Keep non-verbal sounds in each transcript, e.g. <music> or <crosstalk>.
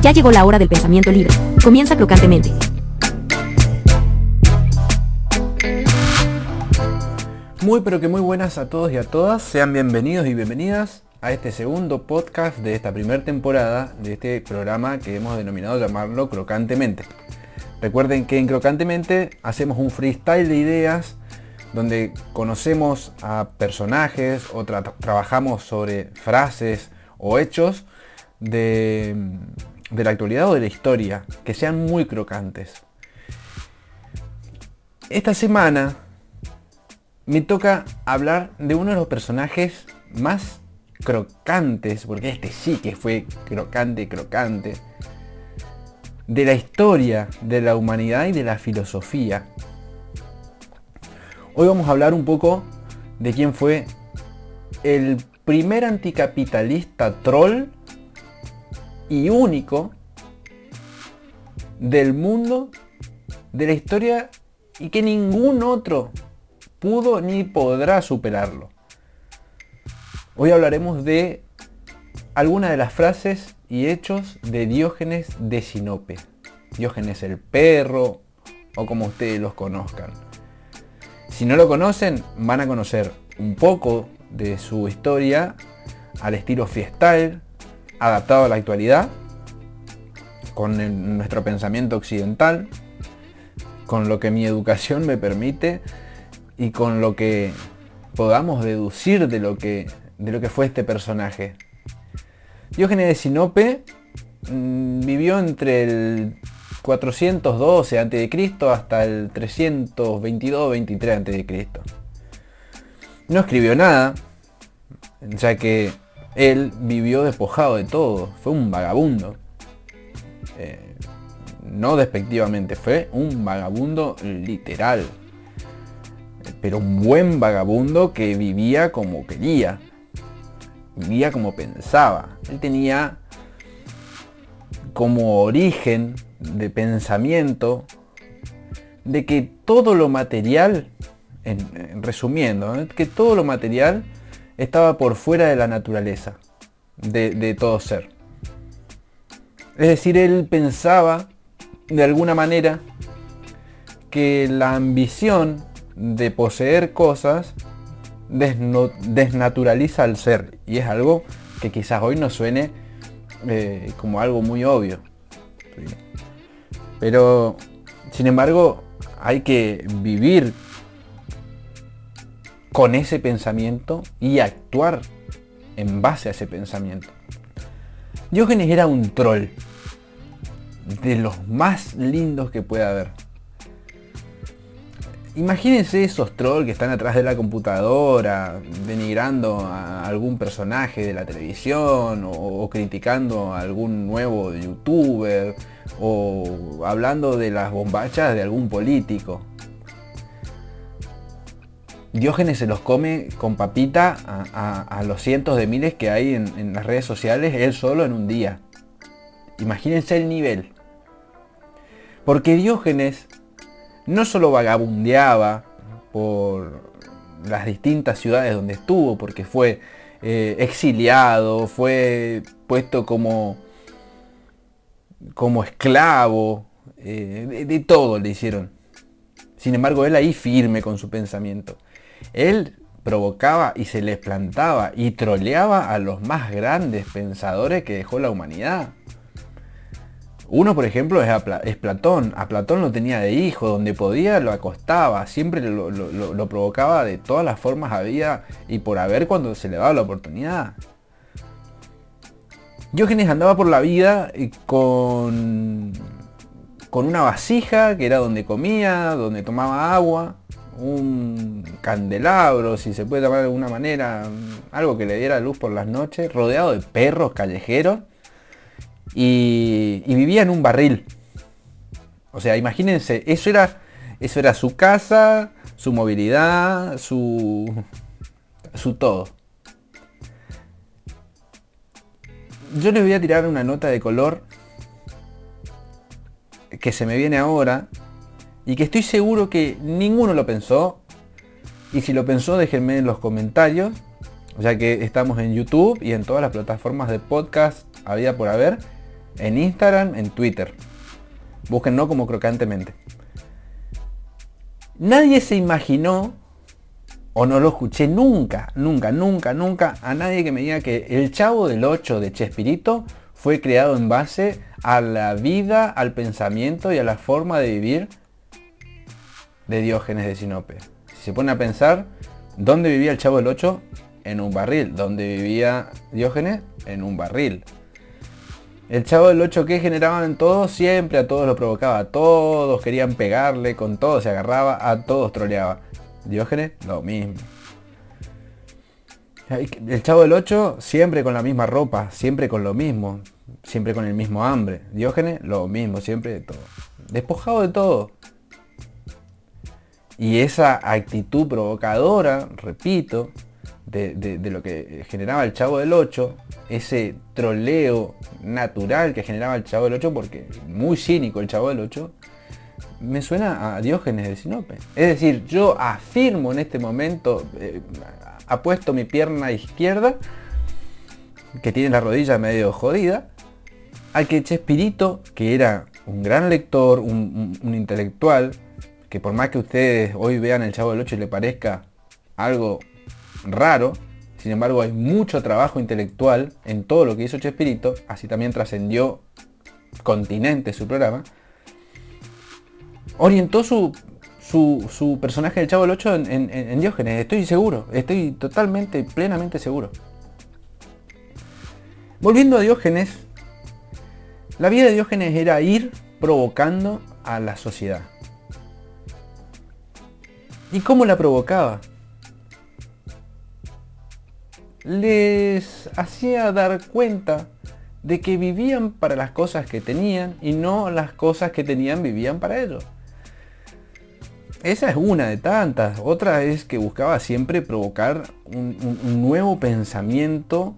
Ya llegó la hora del pensamiento libre. Comienza crocantemente. Muy pero que muy buenas a todos y a todas. Sean bienvenidos y bienvenidas a este segundo podcast de esta primera temporada de este programa que hemos denominado llamarlo Crocantemente. Recuerden que en Crocantemente hacemos un freestyle de ideas donde conocemos a personajes o trabajamos sobre frases o hechos de, de la actualidad o de la historia que sean muy crocantes. Esta semana me toca hablar de uno de los personajes más crocantes, porque este sí que fue crocante, crocante, de la historia de la humanidad y de la filosofía. Hoy vamos a hablar un poco de quién fue el primer anticapitalista troll y único del mundo de la historia y que ningún otro pudo ni podrá superarlo. Hoy hablaremos de algunas de las frases y hechos de Diógenes de Sinope. Diógenes el perro o como ustedes los conozcan. Si no lo conocen, van a conocer un poco de su historia al estilo freestyle, adaptado a la actualidad, con nuestro pensamiento occidental, con lo que mi educación me permite y con lo que podamos deducir de lo que, de lo que fue este personaje. Diógenes de Sinope mm, vivió entre el 412 a.C. hasta el 322-23 a.C. No escribió nada, ya que él vivió despojado de todo, fue un vagabundo. Eh, no despectivamente, fue un vagabundo literal pero un buen vagabundo que vivía como quería, vivía como pensaba. Él tenía como origen de pensamiento de que todo lo material, en, resumiendo, que todo lo material estaba por fuera de la naturaleza, de, todo ser. Es decir, él pensaba de alguna manera que la ambición de poseer cosas desnaturaliza al ser. Y es algo que quizás hoy nos suene eh, como algo muy obvio. Pero, sin embargo, hay que vivir con ese pensamiento y actuar en base a ese pensamiento. Diógenes era un troll, de los más lindos que puede haber. Imagínense esos trolls que están atrás de la computadora, denigrando a algún personaje de la televisión, o, criticando a algún nuevo youtuber, o hablando de las bombachas de algún político. Diógenes se los come con papita a, los cientos de miles que hay en, las redes sociales, él solo en un día. Imagínense el nivel. Porque Diógenes no solo vagabundeaba por las distintas ciudades donde estuvo, porque fue eh, exiliado, fue puesto como, como esclavo, eh, de, todo le hicieron. Sin embargo, él ahí firme con su pensamiento. Él provocaba y se les plantaba y troleaba a los más grandes pensadores que dejó la humanidad. Uno, por ejemplo, es, Platón. A Platón lo tenía de hijo, donde podía lo acostaba, siempre lo, provocaba de todas las formas había y por haber cuando se le daba la oportunidad. Diógenes andaba por la vida con, con una vasija que era donde comía, donde tomaba agua, un candelabro, si se puede llamar de alguna manera, algo que le diera luz por las noches, rodeado de perros callejeros y, vivía en un barril. O sea, imagínense, eso era, eso era su casa, su movilidad, su, su todo. Yo les voy a tirar una nota de color que se me viene ahora y que estoy seguro que ninguno lo pensó. Y si lo pensó, déjenme en los comentarios, ya que estamos en YouTube y en todas las plataformas de podcast había por haber. En Instagram, en Twitter. Búsquenlo como crocantemente. Nadie se imaginó, o no lo escuché nunca, nunca, nunca, nunca, a nadie que me diga que el Chavo del 8 de Chespirito fue creado en base a la vida, al pensamiento y a la forma de vivir de Diógenes de Sinope. Si se pone a pensar, ¿dónde vivía el Chavo del 8? En un barril. ¿Dónde vivía Diógenes? En un barril. El chavo del 8 que generaban todos, siempre a todos lo provocaba. Todos querían pegarle, con todo se agarraba, a todos troleaba. Diógenes, lo mismo. El chavo del 8 siempre con la misma ropa, siempre con lo mismo, siempre con el mismo hambre. Diógenes, lo mismo, siempre de todo. Despojado de todo. Y esa actitud provocadora, repito, de, lo que generaba el Chavo del 8, ese troleo natural que generaba el Chavo del 8, porque muy cínico el Chavo del 8, me suena a Diógenes de Sinope. Es decir, yo afirmo en este momento, eh, apuesto mi pierna izquierda, que tiene la rodilla medio jodida, al que Chespirito, que era un gran lector, un intelectual, que por más que ustedes hoy vean el Chavo del 8 y le parezca algo raro, sin embargo hay mucho trabajo intelectual en todo lo que hizo Chespirito, así también trascendió continente su programa, orientó su, su, personaje del Chavo del 8 en, Diógenes, estoy seguro, estoy totalmente, plenamente seguro. Volviendo a Diógenes, la vida de Diógenes era ir provocando a la sociedad. ¿Y cómo la provocaba? les hacía dar cuenta de que vivían para las cosas que tenían y no las cosas que tenían vivían para ellos. Esa es una de tantas. Otra es que buscaba siempre provocar un, nuevo pensamiento,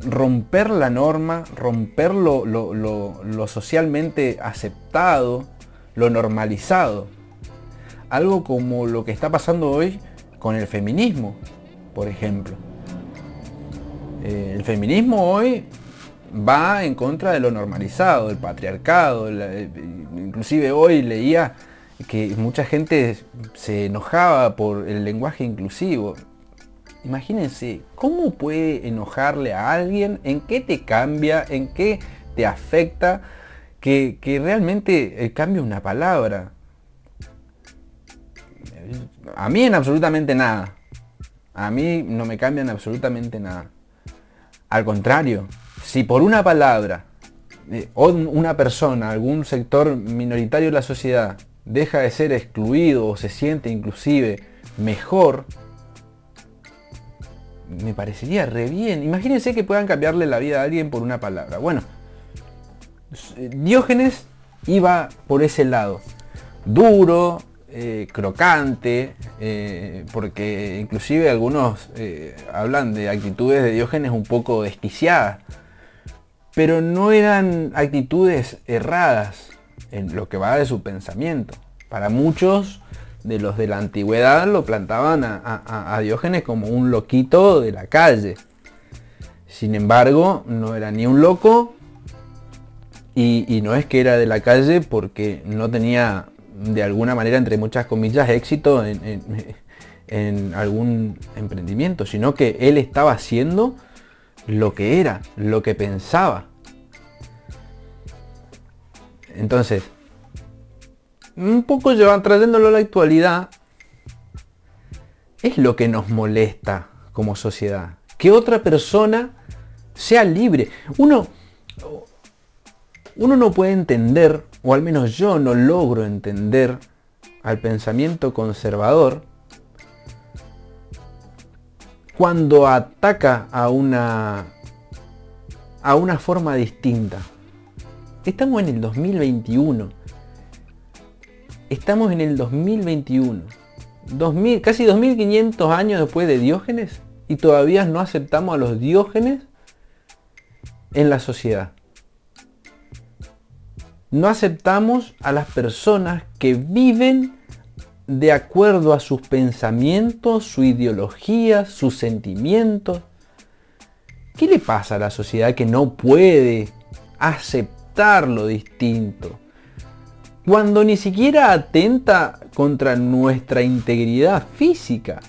romper la norma, romper lo, socialmente aceptado, lo normalizado. Algo como lo que está pasando hoy con el feminismo, por ejemplo. Eh, el feminismo hoy va en contra de lo normalizado, del patriarcado. Eh, inclusive hoy leía que mucha gente se enojaba por el lenguaje inclusivo. Imagínense, ¿cómo puede enojarle a alguien? ¿En qué te cambia? ¿En qué te afecta? Que, que realmente cambie una palabra. A mí en absolutamente nada. A mí no me cambian absolutamente nada. Al contrario, si por una palabra eh, o una persona, algún sector minoritario de la sociedad deja de ser excluido o se siente inclusive mejor, me parecería re bien. Imagínense que puedan cambiarle la vida a alguien por una palabra. Bueno, Diógenes iba por ese lado. Duro, eh, crocante, eh, porque inclusive algunos eh, hablan de actitudes de Diógenes un poco desquiciadas, pero no eran actitudes erradas en lo que va de su pensamiento. Para muchos de los de la antigüedad lo plantaban a, Diógenes como un loquito de la calle. Sin embargo, no era ni un loco y, y no es que era de la calle porque no tenía de alguna manera, entre muchas comillas, éxito en, algún emprendimiento, sino que él estaba haciendo lo que era, lo que pensaba. Entonces, un poco llevan trayéndolo a la actualidad, es lo que nos molesta como sociedad. Que otra persona sea libre. Uno, uno no puede entender o al menos yo no logro entender al pensamiento conservador cuando ataca a una a una forma distinta. Estamos en el 2021. Estamos en el 2021. 2000, casi 2500 años después de Diógenes y todavía no aceptamos a los Diógenes en la sociedad no aceptamos a las personas que viven de acuerdo a sus pensamientos, su ideología, sus sentimientos. ¿Qué le pasa a la sociedad que no puede aceptar lo distinto. Cuando ni siquiera atenta contra nuestra integridad física.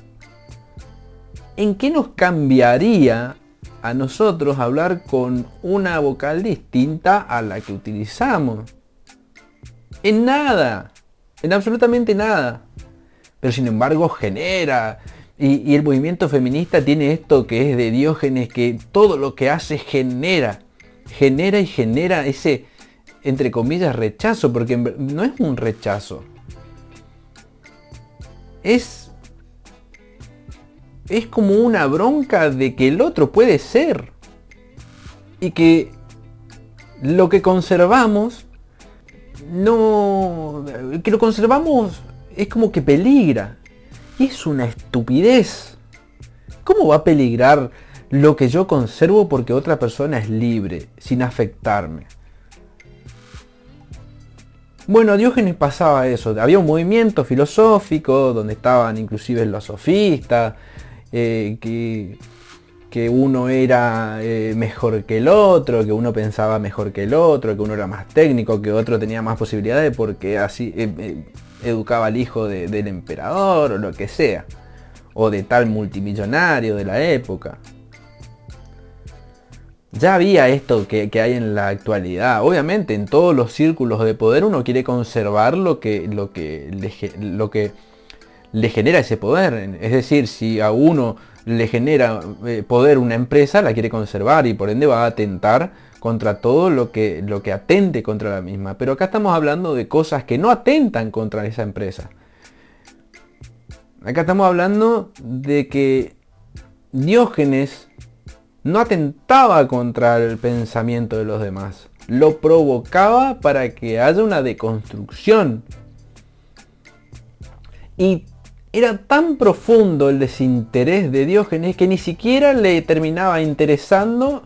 ¿En qué nos cambiaría a nosotros hablar con una vocal distinta a la que utilizamos? En nada, en absolutamente nada. Pero sin embargo genera, y, el movimiento feminista tiene esto que es de Diógenes, que todo lo que hace genera, genera y genera ese, entre comillas, rechazo, porque no es un rechazo. Es, es como una bronca de que el otro puede ser. Y que lo que conservamos, no, que lo conservamos es como que peligra es una estupidez. ¿Cómo va a peligrar lo que yo conservo porque otra persona es libre, sin afectarme? Bueno, a Diógenes pasaba eso. Había un movimiento filosófico donde estaban inclusive los sofistas, eh, que, que, uno era eh, mejor que el otro, que uno pensaba mejor que el otro, que uno era más técnico, que otro tenía más posibilidades porque así eh, educaba al hijo del emperador o lo que sea, o de tal multimillonario de la época. Ya había esto que, hay en la actualidad. Obviamente en todos los círculos de poder uno quiere conservar lo que, lo que, lo que le genera ese poder. Es decir, si a uno le genera eh, poder una empresa, la quiere conservar y por ende va a atentar contra todo lo que, lo que atente contra la misma. Pero acá estamos hablando de cosas que no atentan contra esa empresa. Acá estamos hablando de que Diógenes no atentaba contra el pensamiento de los demás. Lo provocaba para que haya una deconstrucción. Y era tan profundo el desinterés de Diógenes que ni siquiera le terminaba interesando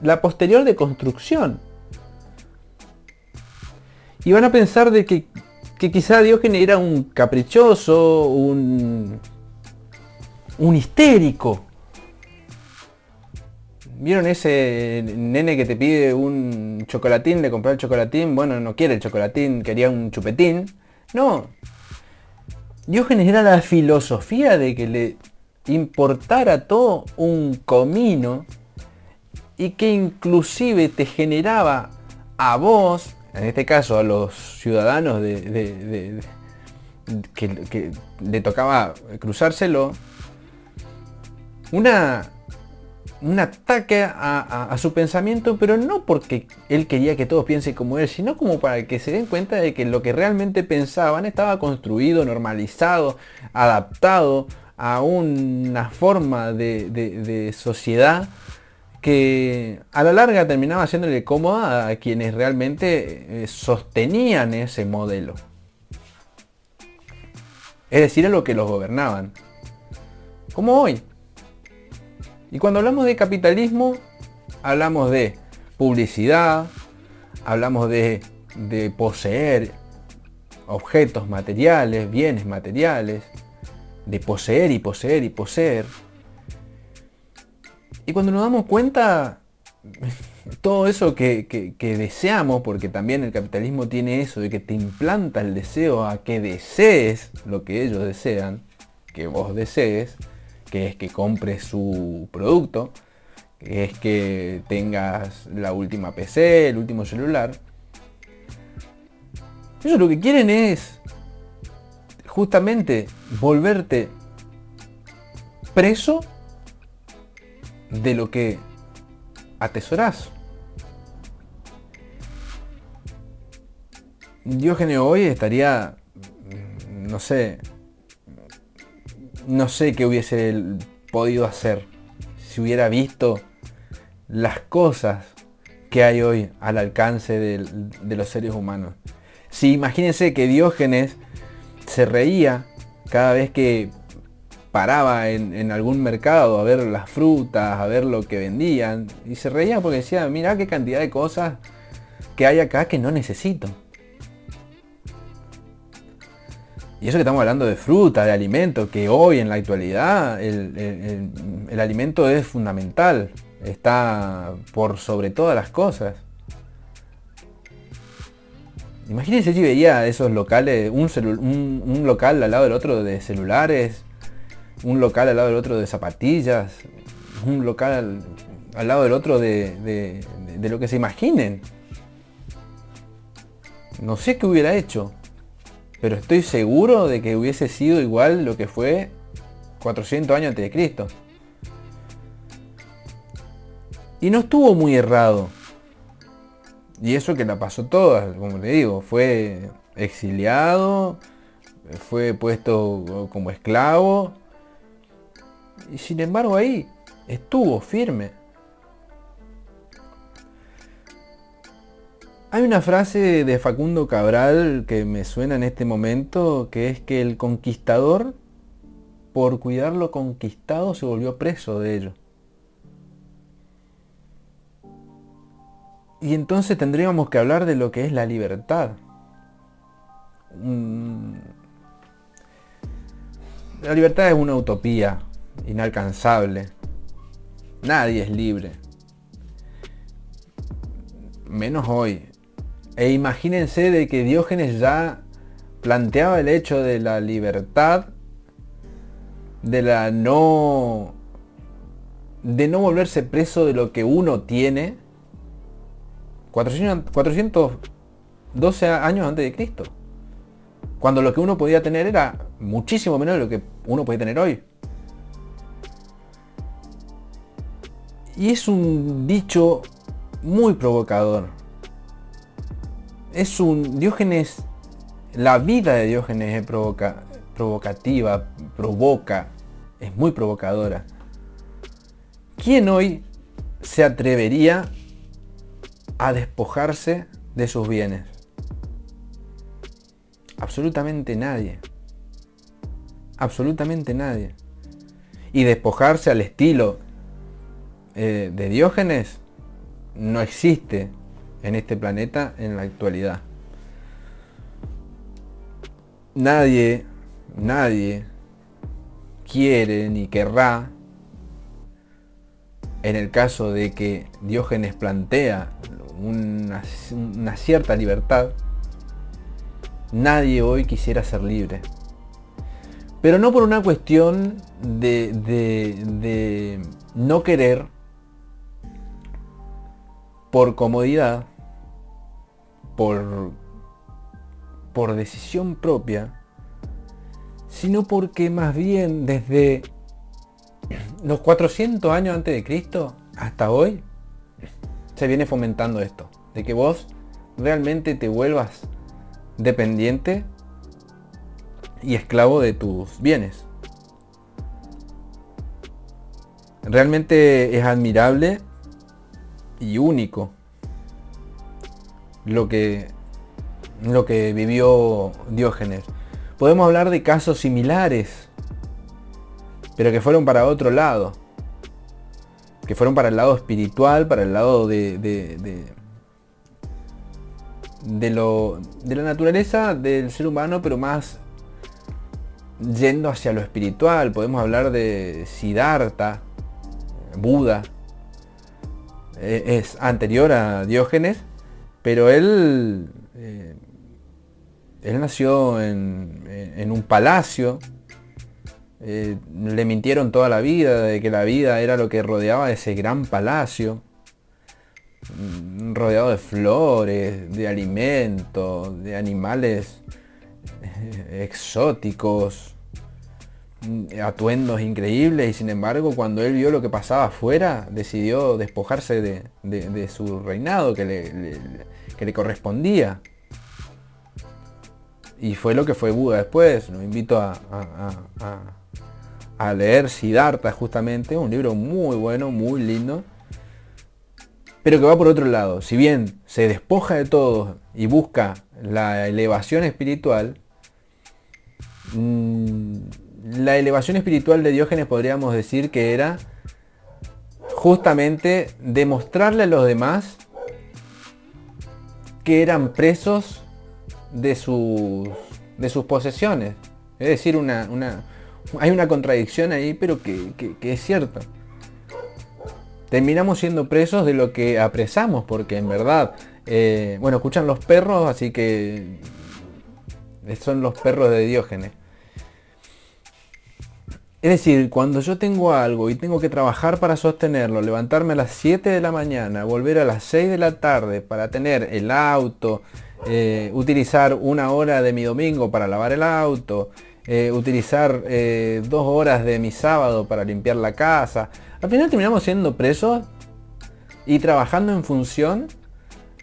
la posterior deconstrucción. Y van a pensar de que, que quizá Diógenes era un caprichoso, un, un histérico. ¿Vieron ese nene que te pide un chocolatín, de comprar el chocolatín? Bueno, no quiere el chocolatín, quería un chupetín. No, Diógenes era la filosofía de que le importara todo un comino y que inclusive te generaba a vos, en este caso a los ciudadanos de, que, le tocaba cruzárselo, una, un ataque a, su pensamiento, pero no porque él quería que todos piensen como él, sino como para que se den cuenta de que lo que realmente pensaban estaba construido, normalizado, adaptado a una forma de, sociedad que a la larga terminaba haciéndole cómoda a quienes realmente eh, sostenían ese modelo. Es decir, a lo que los gobernaban. Como hoy. Y cuando hablamos de capitalismo, hablamos de publicidad, hablamos de, poseer objetos materiales, bienes materiales, de poseer y poseer y poseer. Y cuando nos damos cuenta, <laughs> todo eso que, deseamos, porque también el capitalismo tiene eso de que te implanta el deseo a que desees lo que ellos desean, que vos desees, que es que compres su producto, que es que tengas la última PC, el último celular. Ellos lo que quieren es justamente volverte preso de lo que atesoras. Diógenes hoy estaría, no sé, no sé qué hubiese podido hacer si hubiera visto las cosas que hay hoy al alcance de, los seres humanos. Si imagínense que Diógenes se reía cada vez que paraba en, algún mercado a ver las frutas, a ver lo que vendían, y se reía porque decía, mira qué cantidad de cosas que hay acá que no necesito. Y eso que estamos hablando de fruta, de alimento, que hoy en la actualidad el, alimento es fundamental, está por sobre todas las cosas. Imagínense si veía esos locales, un, un, local al lado del otro de celulares, un local al lado del otro de zapatillas, un local al, lado del otro de, de lo que se imaginen. No sé qué hubiera hecho, pero estoy seguro de que hubiese sido igual lo que fue 400 años antes de Cristo. Y no estuvo muy errado. Y eso que la pasó toda, como le digo, fue exiliado, fue puesto como esclavo. Y sin embargo ahí estuvo firme. Hay una frase de Facundo Cabral que me suena en este momento, que es que el conquistador, por cuidar lo conquistado, se volvió preso de ello. Y entonces tendríamos que hablar de lo que es la libertad. La libertad es una utopía inalcanzable. Nadie es libre. Menos hoy. E imagínense de que Diógenes ya planteaba el hecho de la libertad, de la no de no volverse preso de lo que uno tiene 412 años antes de Cristo. Cuando lo que uno podía tener era muchísimo menos de lo que uno puede tener hoy. Y es un dicho muy provocador. Es un Diógenes, la vida de Diógenes es provoca, provocativa, provoca, es muy provocadora. ¿Quién hoy se atrevería a despojarse de sus bienes? Absolutamente nadie. Absolutamente nadie. Y despojarse al estilo eh, de Diógenes no existe en este planeta en la actualidad. Nadie, nadie quiere ni querrá, en el caso de que Diógenes plantea una, cierta libertad, nadie hoy quisiera ser libre. Pero no por una cuestión de, no querer, por comodidad, por, por decisión propia, sino porque más bien desde los 400 años antes de Cristo hasta hoy, se viene fomentando esto, de que vos realmente te vuelvas dependiente y esclavo de tus bienes. Realmente es admirable y único lo que, lo que vivió Diógenes. Podemos hablar de casos similares, pero que fueron para otro lado que fueron para el lado espiritual, para el lado de, de, de, lo, de la naturaleza del ser humano, pero más yendo hacia lo espiritual. Podemos hablar de Siddhartha, Buda. E, es anterior a Diógenes, pero él, eh, él nació en, un palacio. Eh, le mintieron toda la vida de que la vida era lo que rodeaba ese gran palacio, mm, rodeado de flores, de alimentos, de animales eh, exóticos, atuendos increíbles y sin embargo cuando él vio lo que pasaba afuera decidió despojarse de, su reinado que le, que le correspondía. Y fue lo que fue Buda después. Lo invito a a leer Siddhartha justamente, un libro muy bueno, muy lindo, pero que va por otro lado. Si bien se despoja de todo y busca la elevación espiritual, mm, la elevación espiritual de Diógenes podríamos decir que era justamente demostrarle a los demás que eran presos de sus, de sus posesiones. Es decir, una, una, hay una contradicción ahí, pero que, es cierto. Terminamos siendo presos de lo que apresamos, porque en verdad Eh, bueno, escuchan los perros, así que son los perros de Diógenes. Es decir, cuando yo tengo algo y tengo que trabajar para sostenerlo, levantarme a las 7 de la mañana, volver a las 6 de la tarde para tener el auto, eh, utilizar una hora de mi domingo para lavar el auto, eh, utilizar eh, dos horas de mi sábado para limpiar la casa, al final terminamos siendo presos y trabajando en función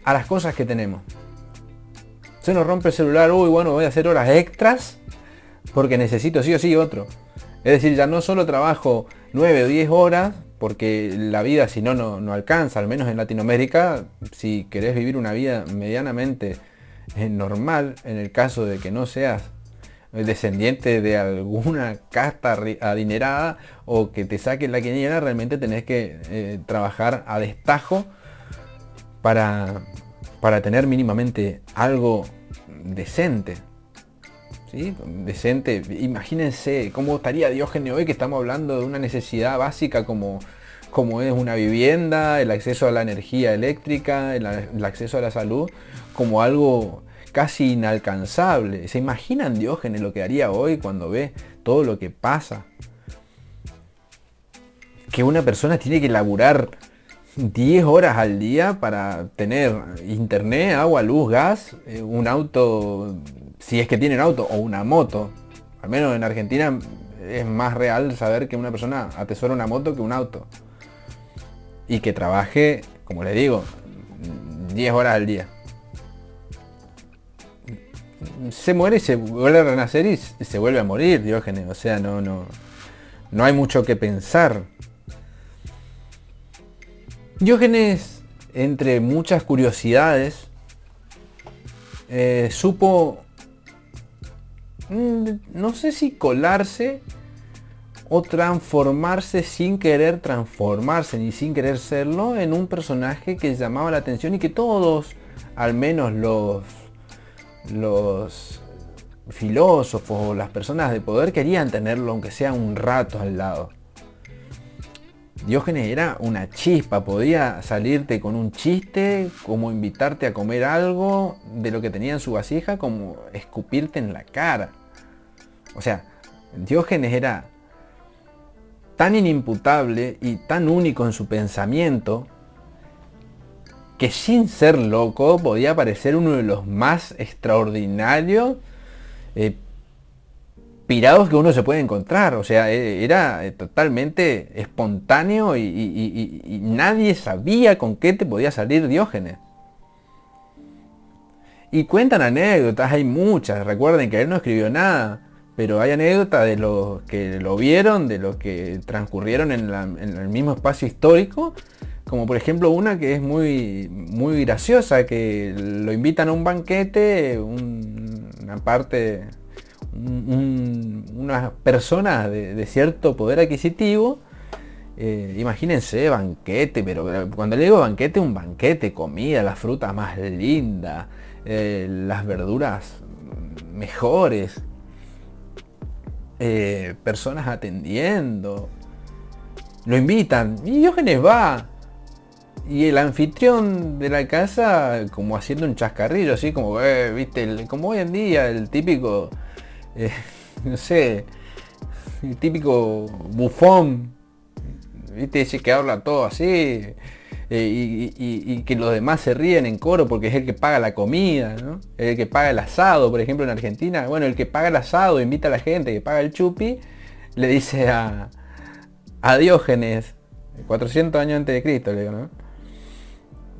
a las cosas que tenemos. Se nos rompe el celular, uy, bueno, voy a hacer horas extras porque necesito sí o sí otro. Es decir, ya no solo trabajo 9 o 10 horas, porque la vida si no, no alcanza, al menos en Latinoamérica, si querés vivir una vida medianamente eh, normal, en el caso de que no seas descendiente de alguna casta adinerada o que te saquen la quiniela, realmente tenés que eh, trabajar a destajo para, para tener mínimamente algo decente. ¿Sí? Decente. Imagínense cómo estaría Diógenes hoy que estamos hablando de una necesidad básica como, como es una vivienda, el acceso a la energía eléctrica, el, el acceso a la salud, como algo casi inalcanzable. ¿Se imaginan Diógenes lo que haría hoy cuando ve todo lo que pasa? Que una persona tiene que laburar 10 horas al día para tener internet, agua, luz, gas, eh, un auto, si es que tienen auto, o una moto. Al menos en Argentina es más real saber que una persona atesora una moto que un auto. Y que trabaje, como le digo, 10 horas al día se muere, se vuelve a renacer y se vuelve a morir, Diógenes. O sea, no, no, no hay mucho que pensar. Diógenes, entre muchas curiosidades, eh, supo, no sé si colarse o transformarse sin querer transformarse ni sin querer serlo en un personaje que llamaba la atención y que todos, al menos los los filósofos o las personas de poder querían tenerlo aunque sea un rato al lado. Diógenes era una chispa, podía salirte con un chiste, como invitarte a comer algo de lo que tenía en su vasija, como escupirte en la cara. O sea, Diógenes era tan inimputable y tan único en su pensamiento que sin ser loco podía parecer uno de los más extraordinarios eh, pirados que uno se puede encontrar. O sea, e, era eh, totalmente espontáneo y, nadie sabía con qué te podía salir Diógenes. Y cuentan anécdotas, hay muchas. Recuerden que él no escribió nada, pero hay anécdotas de los que lo vieron, de los que transcurrieron en el mismo espacio histórico como por ejemplo una que es muy, muy graciosa, que lo invitan a un banquete, una parte, una persona de, cierto poder adquisitivo. Eh, imagínense, banquete, pero cuando le digo banquete, un banquete, comida, las frutas más lindas, eh, las verduras mejores, eh, personas atendiendo. Lo invitan y Diógenes va y el anfitrión de la casa como haciendo un chascarrillo, así como, eh, viste, como hoy en día, el típico, eh, <laughs> no sé, el típico bufón, viste, ese que habla todo así, eh, y, que los demás se ríen en coro porque es el que paga la comida, ¿no? El que paga el asado, por ejemplo, en Argentina, bueno, el que paga el asado, invita a la gente, que paga el chupi, le dice a, Diógenes, 400 años antes de Cristo, digo, ¿no?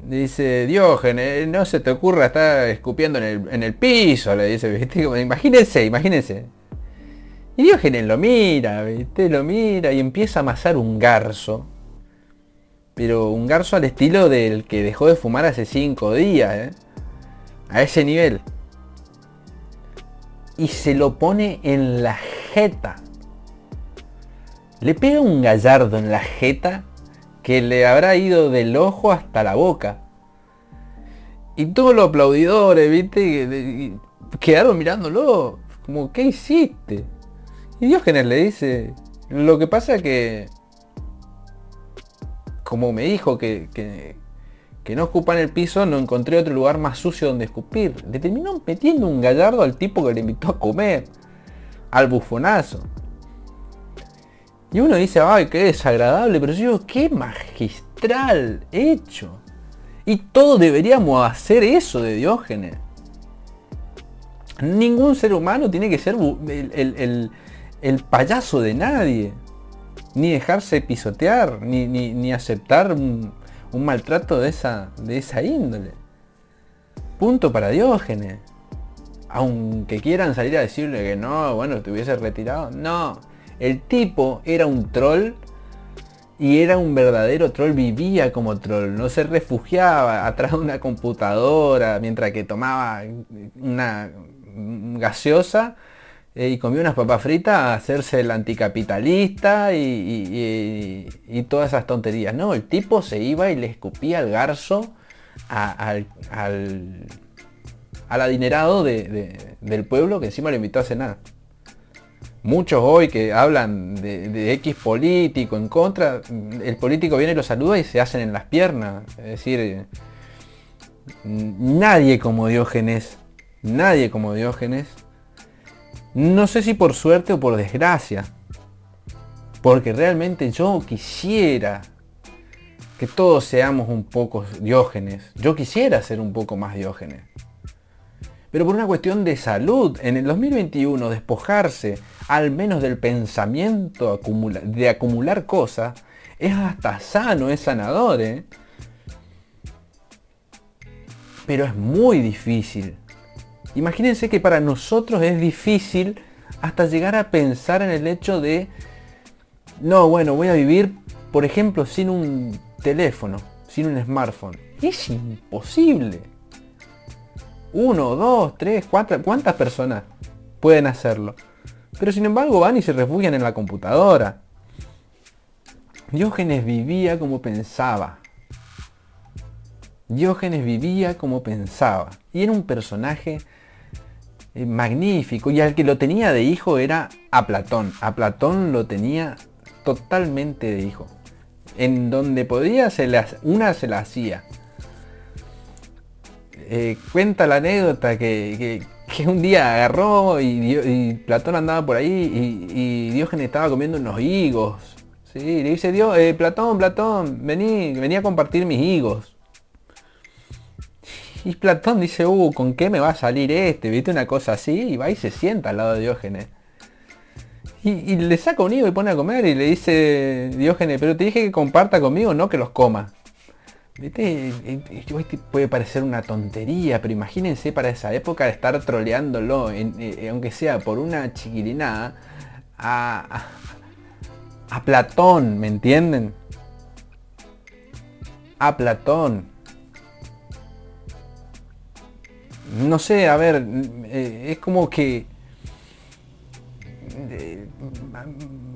Dice, Diógenes, no se te ocurra estar escupiendo en el, piso, le dice, ¿viste? Imagínense, imagínense. Y Diógenes lo mira, ¿viste? Lo mira y empieza a amasar un garzo. Pero un garzo al estilo del que dejó de fumar hace cinco días, ¿eh? A ese nivel. Y se lo pone en la jeta. Le pega un gallardo en la jeta que le habrá ido del ojo hasta la boca. Y todos los aplaudidores, viste, quedaron mirándolo, como, ¿qué hiciste? Y Diógenes le dice, lo que pasa que, como me dijo que, que, no escupan el piso, no encontré otro lugar más sucio donde escupir. Le terminó metiendo un gallardo al tipo que le invitó a comer. Al bufonazo. Y uno dice, ay, qué desagradable, pero yo, qué magistral hecho. Y todos deberíamos hacer eso de Diógenes. Ningún ser humano tiene que ser el, payaso de nadie. Ni dejarse pisotear, ni, aceptar un, maltrato de esa, de esa índole. Punto para Diógenes. Aunque quieran salir a decirle que no, bueno, estuviese retirado. No, el tipo era un troll y era un verdadero troll, vivía como troll, no se refugiaba atrás de una computadora mientras que tomaba una gaseosa eh, y comía unas papas fritas a hacerse el anticapitalista y, todas esas tonterías. No, el tipo se iba y le escupía el garzo al, adinerado del pueblo que encima le invitó a cenar muchos hoy que hablan de, X político en contra, el político viene y lo saluda y se hacen en las piernas. Es decir, nadie como Diógenes, nadie como Diógenes, no sé si por suerte o por desgracia, porque realmente yo quisiera que todos seamos un poco Diógenes. Yo quisiera ser un poco más Diógenes. Pero por una cuestión de salud, en el 2021 despojarse al menos del pensamiento de acumular cosas es hasta sano, es sanador. ¿eh? Pero es muy difícil. Imagínense que para nosotros es difícil hasta llegar a pensar en el hecho de, no, bueno, voy a vivir, por ejemplo, sin un teléfono, sin un smartphone. Es imposible uno, dos, tres, cuatro, ¿cuántas personas pueden hacerlo? Pero sin embargo van y se refugian en la computadora. Diógenes vivía como pensaba. Diógenes vivía como pensaba. Y era un personaje eh, magnífico. Y al que lo tenía de hijo era a Platón. A Platón lo tenía totalmente de hijo. En donde podía, se una se la hacía. Eh, cuenta la anécdota que, un día agarró y, Platón andaba por ahí y, Diógenes estaba comiendo unos higos. ¿sí? le dice Dios, eh, Platón, Platón, vení, vení a compartir mis higos. Y Platón dice, uh, ¿con qué me va a salir este? ¿Viste una cosa así? Y va y se sienta al lado de Diógenes. Y, le saca un higo y pone a comer y le dice Diógenes, pero te dije que comparta conmigo, no que los coma. Puede parecer una tontería, pero imagínense para esa época estar troleándolo, eh, aunque sea por una chiquilinada, a, Platón, ¿me entienden? A Platón. No sé, a ver, eh, es como que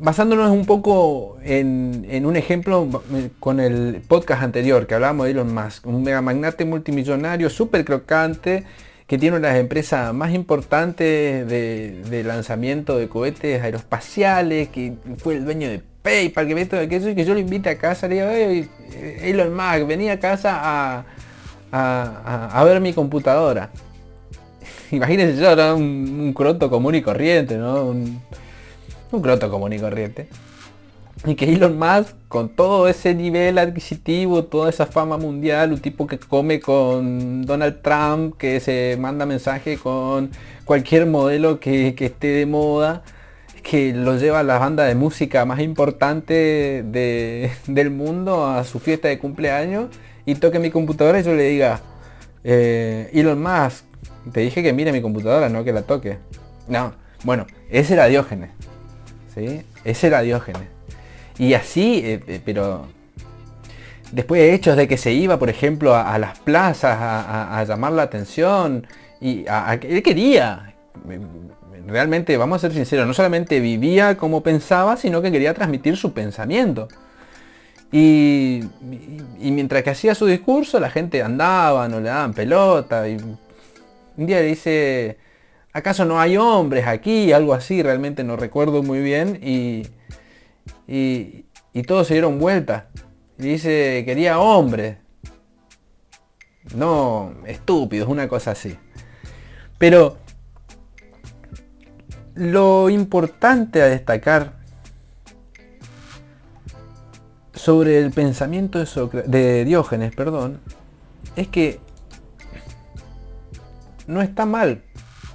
basándonos un poco en, un ejemplo con el podcast anterior que hablábamos de Elon Musk, un mega magnate multimillonario súper crocante que tiene una de las empresas más importantes de, lanzamiento de cohetes aeroespaciales, que fue el dueño de PayPal, que, esto, que, eso, que yo lo invite a casa, le digo, Elon Musk, venía a casa a, ver mi computadora. <laughs> Imagínense yo, era un, croto común y corriente, ¿no? un croto común y corriente. Y que Elon Musk, con todo ese nivel adquisitivo, toda esa fama mundial, un tipo que come con Donald Trump, que se manda mensaje con cualquier modelo que, esté de moda, que lo lleva a la banda de música más importante del mundo a su fiesta de cumpleaños y toque mi computadora y yo le diga, eh, Elon Musk, te dije que mire mi computadora, no que la toque. No, bueno, ese era Diógenes. Ese era Diógenes. Y así, eh, eh, pero después de hechos de que se iba, por ejemplo, a, las plazas a, llamar la atención, y él quería, realmente, vamos a ser sinceros, no solamente vivía como pensaba, sino que quería transmitir su pensamiento. Y, mientras que hacía su discurso, la gente andaba, no le daban pelota. Y un día dice, ¿acaso no hay hombres aquí? Algo así, realmente no recuerdo muy bien. Y, y, todos se dieron vuelta. Y dice, quería hombres. no estúpidos, una cosa así. Pero lo importante a destacar sobre el pensamiento de, de Diógenes, perdón, es que no está mal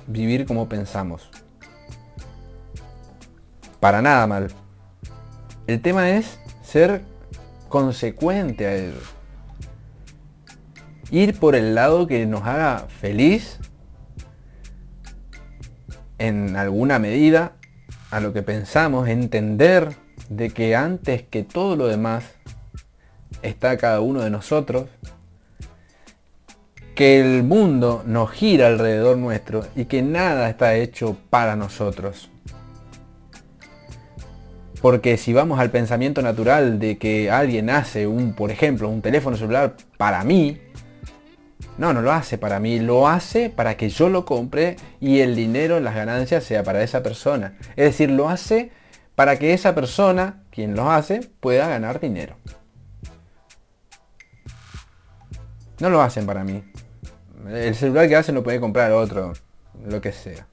vivir como pensamos. Para nada mal. El tema es ser consecuente a ello. Ir por el lado que nos haga feliz en alguna medida a lo que pensamos, entender de que antes que todo lo demás está cada uno de nosotros, que el mundo nos gira alrededor nuestro y que nada está hecho para nosotros. Porque si vamos al pensamiento natural de que alguien hace un, por ejemplo, un teléfono celular para mí, no, no lo hace para mí, lo hace para que yo lo compre y el dinero, las ganancias sea para esa persona. Es decir, lo hace para que esa persona, quien lo hace, pueda ganar dinero. No lo hacen para mí. El celular que hacen lo puede comprar otro, lo que sea.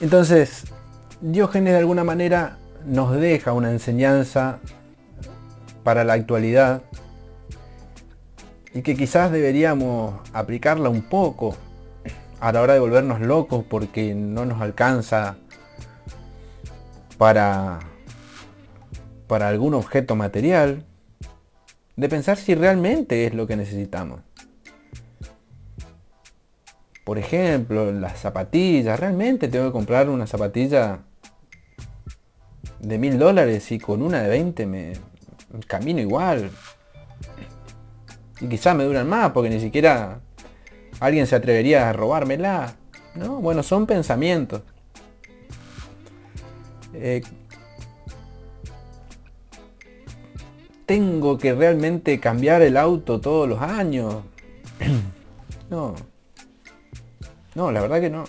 Entonces, Diógenes de alguna manera nos deja una enseñanza para la actualidad y que quizás deberíamos aplicarla un poco a la hora de volvernos locos porque no nos alcanza para, para algún objeto material, de pensar si realmente es lo que necesitamos. Por ejemplo, las zapatillas. ¿Realmente tengo que comprar una zapatilla de mil dólares y con una de 20 me camino igual? Y quizás me duran más porque ni siquiera alguien se atrevería a robármela. ¿No? Bueno, son pensamientos. Eh, tengo que realmente cambiar el auto todos los años. <clears throat> no. No, la verdad que no.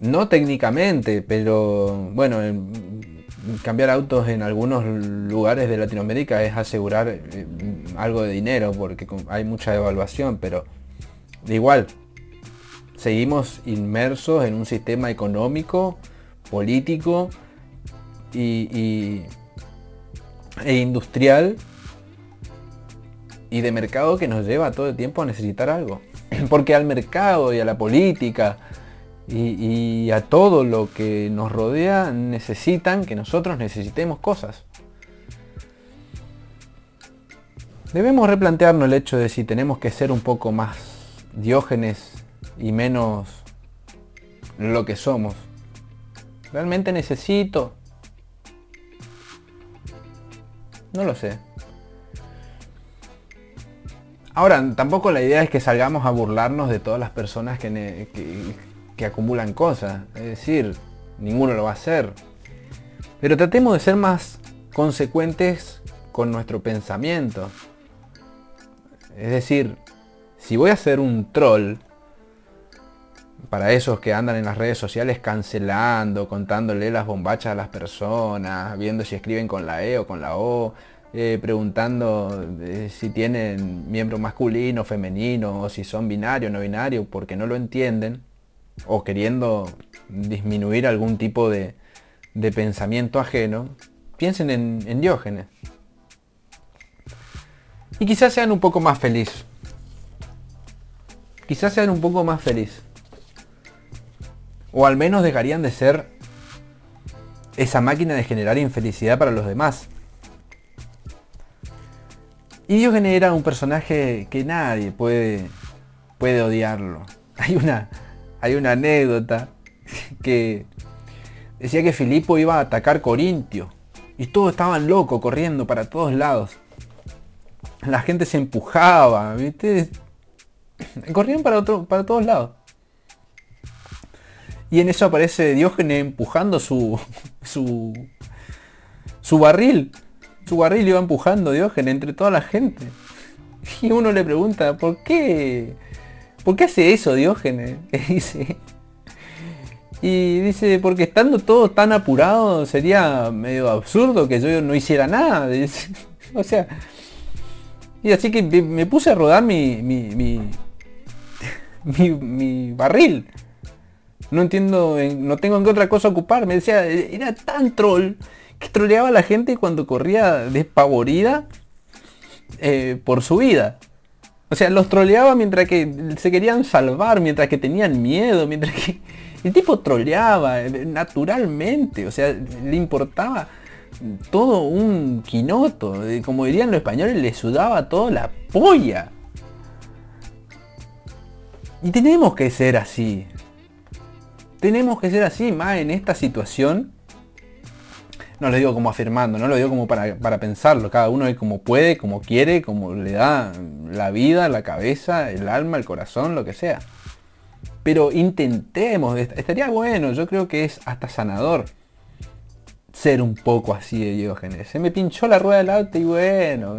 No técnicamente, pero bueno, cambiar autos en algunos lugares de Latinoamérica es asegurar eh, algo de dinero porque hay mucha evaluación, pero igual, seguimos inmersos en un sistema económico, político y, e industrial y de mercado que nos lleva todo el tiempo a necesitar algo. <clears throat> Porque al mercado y a la política y, a todo lo que nos rodea necesitan que nosotros necesitemos cosas. Debemos replantearnos el hecho de si tenemos que ser un poco más diógenes y menos lo que somos. ¿Realmente necesito? No lo sé. Ahora, tampoco la idea es que salgamos a burlarnos de todas las personas que, que, acumulan cosas. Es decir, ninguno lo va a hacer. Pero tratemos de ser más consecuentes con nuestro pensamiento. Es decir, si voy a ser un troll, para esos que andan en las redes sociales cancelando, contándole las bombachas a las personas, viendo si escriben con la E o con la O, eh, preguntando eh, si tienen miembro masculino, femenino, o si son binarios, no binarios, porque no lo entienden, o queriendo disminuir algún tipo de, pensamiento ajeno, piensen en, en Diógenes. Y quizás sean un poco más feliz. Quizás sean un poco más feliz. O al menos dejarían de ser esa máquina de generar infelicidad para los demás. Y Diógenes era un personaje que nadie puede, puede odiarlo. <laughs> Hay una, hay una anécdota que decía que Filipo iba a atacar Corintio y todos estaban locos corriendo para todos lados. La gente se empujaba, ¿viste? <coughs> Para, otro, para todos lados. Y en eso aparece Diógenes empujando su, <laughs> su, su barril su barril iba empujando Diógenes entre toda la gente. <laughs> Y uno le pregunta, ¿por qué? ¿Por qué hace eso Diógenes? <laughs> Y dice. Y dice, porque estando todo tan apurado sería medio absurdo que yo no hiciera nada. o sea, y así que me puse a rodar mi, mi, mi, mi, barril. No entiendo, no tengo en qué otra cosa ocupar. Me decía, era tan troll que troleaba a la gente cuando corría despavorida eh, por su vida. O sea, los troleaba mientras que se querían salvar, mientras que tenían miedo, mientras que... <laughs> El tipo troleaba eh, naturalmente, o sea, le importaba todo un quinoto. Como dirían los españoles, le sudaba toda la polla. Y tenemos que ser así. Tenemos que ser así, más en esta situación. No lo digo como afirmando, no lo digo como para, para pensarlo. Cada uno es como puede, como quiere, como le da la vida, la cabeza, el alma, el corazón, lo que sea. Pero intentemos, estaría bueno, yo creo que es hasta sanador ser un poco así de Diógenes. Se me pinchó la rueda del auto y bueno,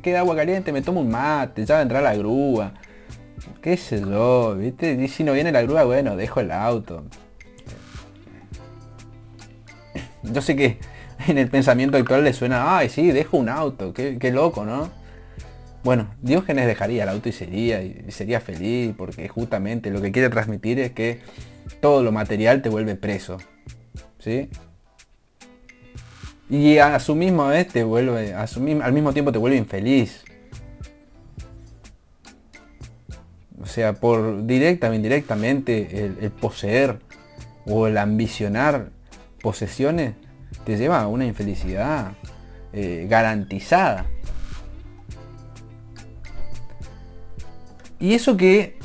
queda agua caliente, me tomo un mate, ya vendrá la grúa. Qué sé yo, ¿viste? Y si no viene la grúa, bueno, dejo el auto. Yo sé que en el pensamiento actual le suena, ay sí, dejo un auto, qué, loco, ¿no? Bueno, Diógenes dejaría el auto y sería, y sería feliz, porque justamente lo que quiere transmitir es que todo lo material te vuelve preso. ¿Sí? Y a su misma vez te vuelve, a su, al mismo tiempo te vuelve infeliz. O sea, por directa o indirectamente el, poseer o el ambicionar posesiones te lleva a una infelicidad eh, garantizada. Y eso que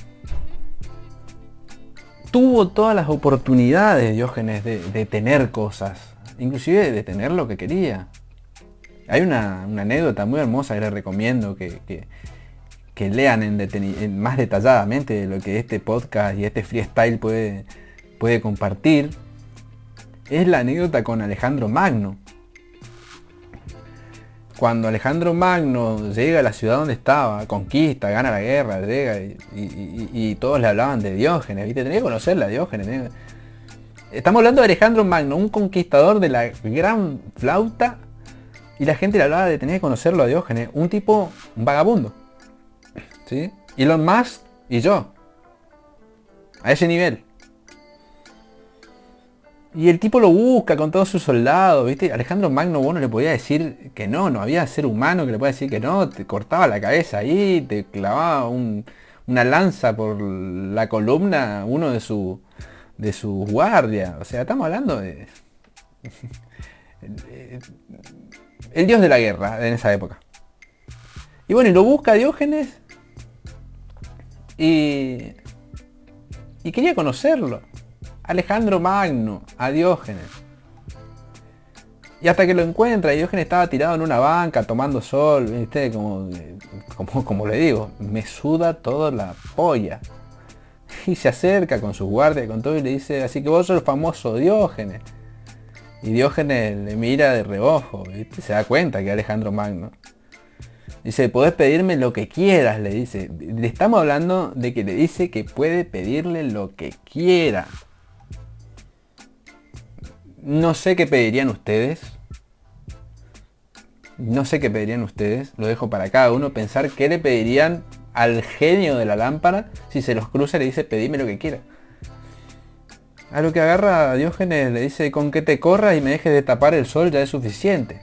tuvo todas las oportunidades, Diógenes, de tener cosas inclusive de tener lo que quería. Hay una, anécdota muy hermosa que les recomiendo que, lean en, más detalladamente lo que este podcast y este freestyle puede, puede compartir. Es la anécdota con Alejandro Magno. Cuando Alejandro Magno llega a la ciudad donde estaba, conquista, gana la guerra, llega y, todos le hablaban de Diógenes, ¿viste? Tenía que conocerla, Diógenes. Estamos hablando de Alejandro Magno, un conquistador de la gran flauta. Y la gente le hablaba de tener que conocerlo a Diógenes. Un tipo, un vagabundo. ¿Sí? Elon Musk y yo. A ese nivel. Y el tipo lo busca con todos sus soldados, ¿viste? Alejandro Magno, bueno, le podía decir que no, no había ser humano que le podía decir que no, te cortaba la cabeza ahí, te clavaba una lanza por la columna, uno de sus de su guardia. O sea, estamos hablando de... <laughs> el dios de la guerra en esa época. Y bueno, y lo busca Diógenes y, y quería conocerlo. Alejandro Magno, a Diógenes. Y hasta que lo encuentra, Diógenes estaba tirado en una banca tomando sol, ¿viste? Como, como, como le digo, me suda toda la polla. <laughs> y se acerca con sus guardias con todo y le dice, así que vos sos el famoso Diógenes. Y Diógenes le mira de reojo, ¿viste? se da cuenta que Alejandro Magno. Dice, podés pedirme lo que quieras, le dice. Le estamos hablando de que le dice que puede pedirle lo que quiera. No sé qué pedirían ustedes. No sé qué pedirían ustedes. Lo dejo para cada uno pensar qué le pedirían al genio de la lámpara, si se los cruza le dice pedime lo que quiera. A lo que agarra a Diógenes le dice con que te corras y me dejes de tapar el sol ya es suficiente.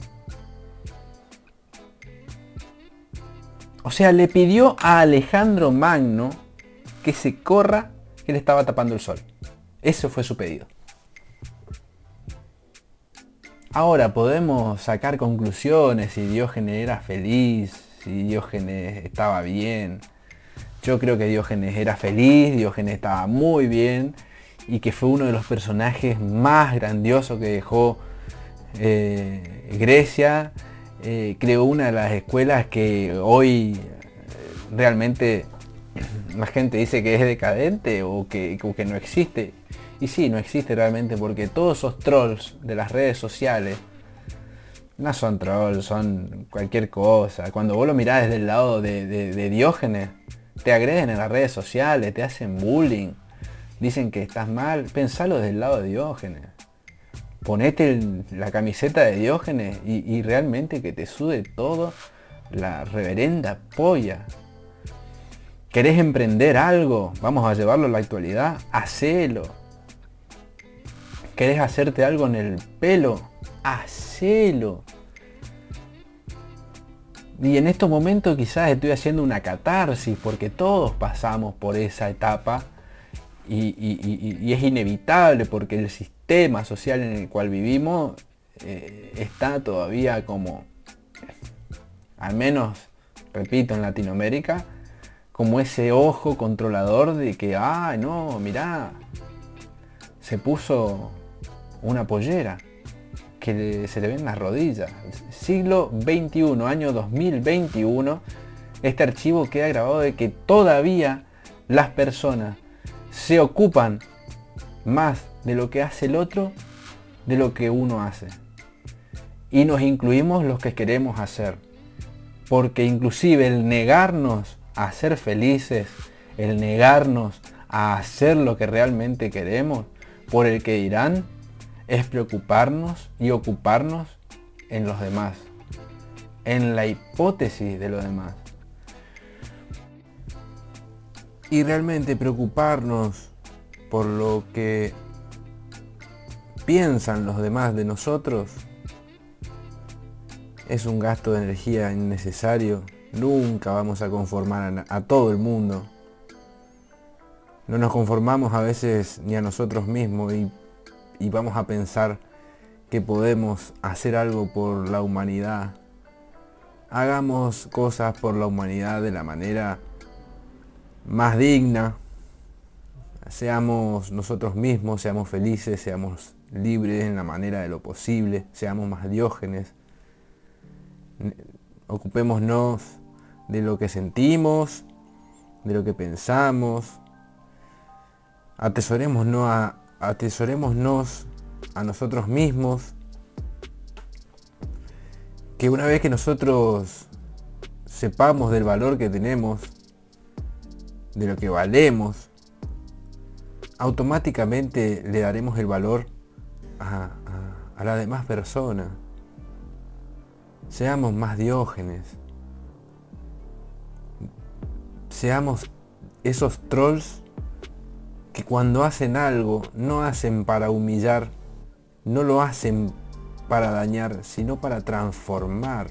O sea, le pidió a Alejandro Magno que se corra que le estaba tapando el sol. Eso fue su pedido. Ahora podemos sacar conclusiones si Diógenes era feliz, si Diógenes estaba bien. Yo creo que Diógenes era feliz, Diógenes estaba muy bien y que fue uno de los personajes más grandiosos que dejó eh, Grecia. Eh, creó una de las escuelas que hoy eh, realmente la gente dice que es decadente o que, o que no existe. Y sí, no existe realmente porque todos esos trolls de las redes sociales no son trolls, son cualquier cosa. Cuando vos lo mirás desde el lado de, Diógenes, te agreden en las redes sociales, te hacen bullying. dicen que estás mal, pensalo del lado de Diógenes. Ponete la camiseta de Diógenes y, realmente que te sude todo la reverenda polla. ¿Querés emprender algo? Vamos a llevarlo a la actualidad. Hacelo. ¿Querés hacerte algo en el pelo? Hacelo. Y en estos momentos quizás estoy haciendo una catarsis porque todos pasamos por esa etapa y, es inevitable porque el sistema social en el cual vivimos eh, está todavía como, al menos, repito, en Latinoamérica, como ese ojo controlador de que, ah, no, mirá, se puso una pollera que se le ven las rodillas. Siglo XXI, año 2021, este archivo queda grabado de que todavía las personas se ocupan más de lo que hace el otro de lo que uno hace. Y nos incluimos los que queremos hacer. Porque inclusive el negarnos a ser felices, el negarnos a hacer lo que realmente queremos, por el que dirán, es preocuparnos y ocuparnos en los demás, en la hipótesis de los demás. Y realmente preocuparnos por lo que piensan los demás de nosotros es un gasto de energía innecesario. Nunca vamos a conformar a, todo el mundo. No nos conformamos a veces ni a nosotros mismos y y vamos a pensar que podemos hacer algo por la humanidad. Hagamos cosas por la humanidad de la manera más digna. Seamos nosotros mismos, seamos felices, seamos libres en la manera de lo posible, seamos más diógenes. Ocupémonos de lo que sentimos, de lo que pensamos. Atesorémonos a, atesorémonos a nosotros mismos, que una vez que nosotros sepamos del valor que tenemos, de lo que valemos, automáticamente le daremos el valor a, a, la demás persona. Seamos más diógenes. Seamos esos trolls que cuando hacen algo no hacen para humillar, no lo hacen para dañar, sino para transformar.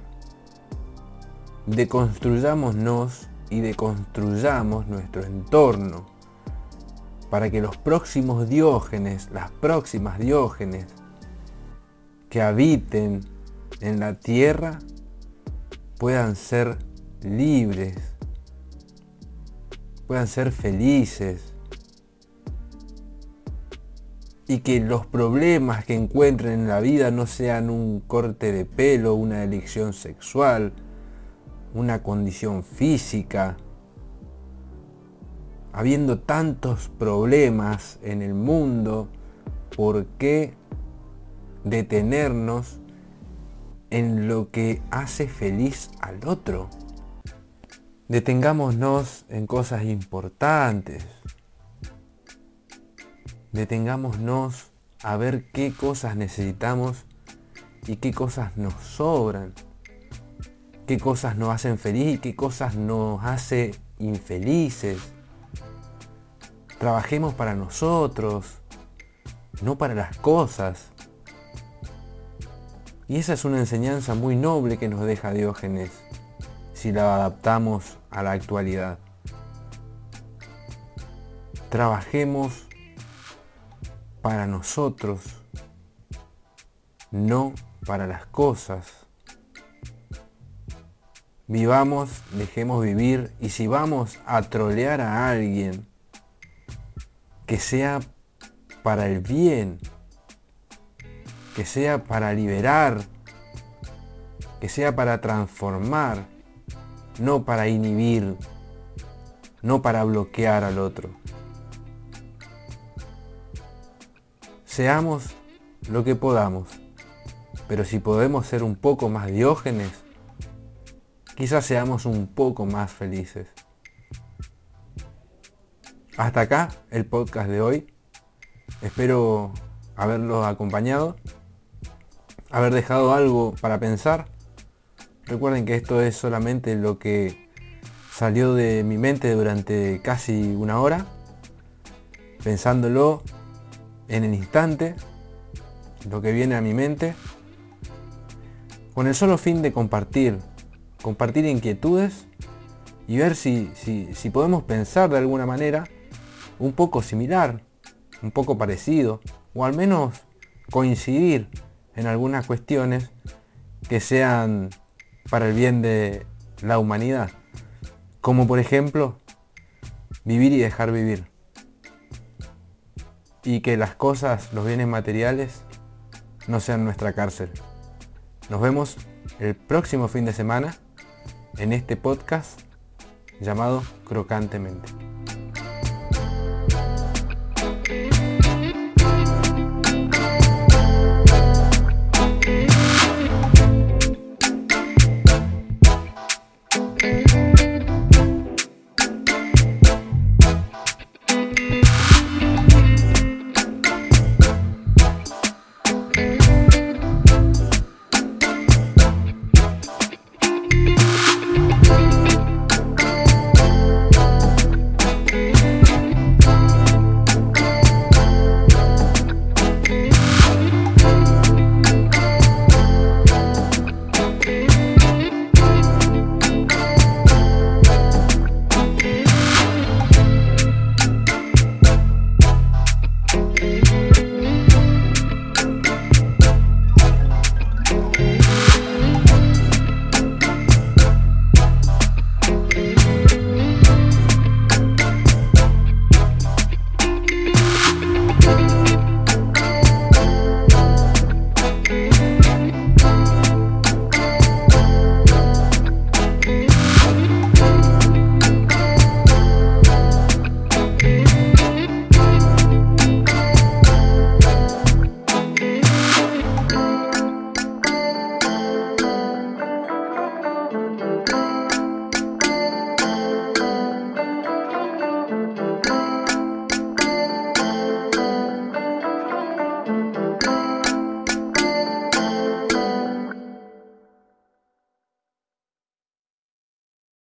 Deconstruyámonos y deconstruyamos nuestro entorno para que los próximos diógenes, las próximas diógenes que habiten en la tierra puedan ser libres, puedan ser felices, y que los problemas que encuentren en la vida no sean un corte de pelo, una elección sexual, una condición física. Habiendo tantos problemas en el mundo, ¿por qué detenernos en lo que hace feliz al otro? Detengámonos en cosas importantes, detengámonos a ver qué cosas necesitamos y qué cosas nos sobran, qué cosas nos hacen feliz y qué cosas nos hace infelices. Trabajemos para nosotros, no para las cosas. Y esa es una enseñanza muy noble que nos deja Diógenes si la adaptamos a la actualidad. Trabajemos para nosotros, no para las cosas. Vivamos, dejemos vivir y si vamos a trolear a alguien, que sea para el bien, que sea para liberar, que sea para transformar, no para inhibir, no para bloquear al otro. Seamos lo que podamos, pero si podemos ser un poco más diógenes, quizás seamos un poco más felices. Hasta acá el podcast de hoy. Espero haberlos acompañado, haber dejado algo para pensar. Recuerden que esto es solamente lo que salió de mi mente durante casi una hora, pensándolo en el instante, lo que viene a mi mente, con el solo fin de compartir, compartir inquietudes y ver si, si, podemos pensar de alguna manera un poco similar, un poco parecido, o al menos coincidir en algunas cuestiones que sean para el bien de la humanidad. Como por ejemplo, vivir y dejar vivir. Y que las cosas, los bienes materiales, no sean nuestra cárcel. Nos vemos el próximo fin de semana en este podcast llamado Crocantemente.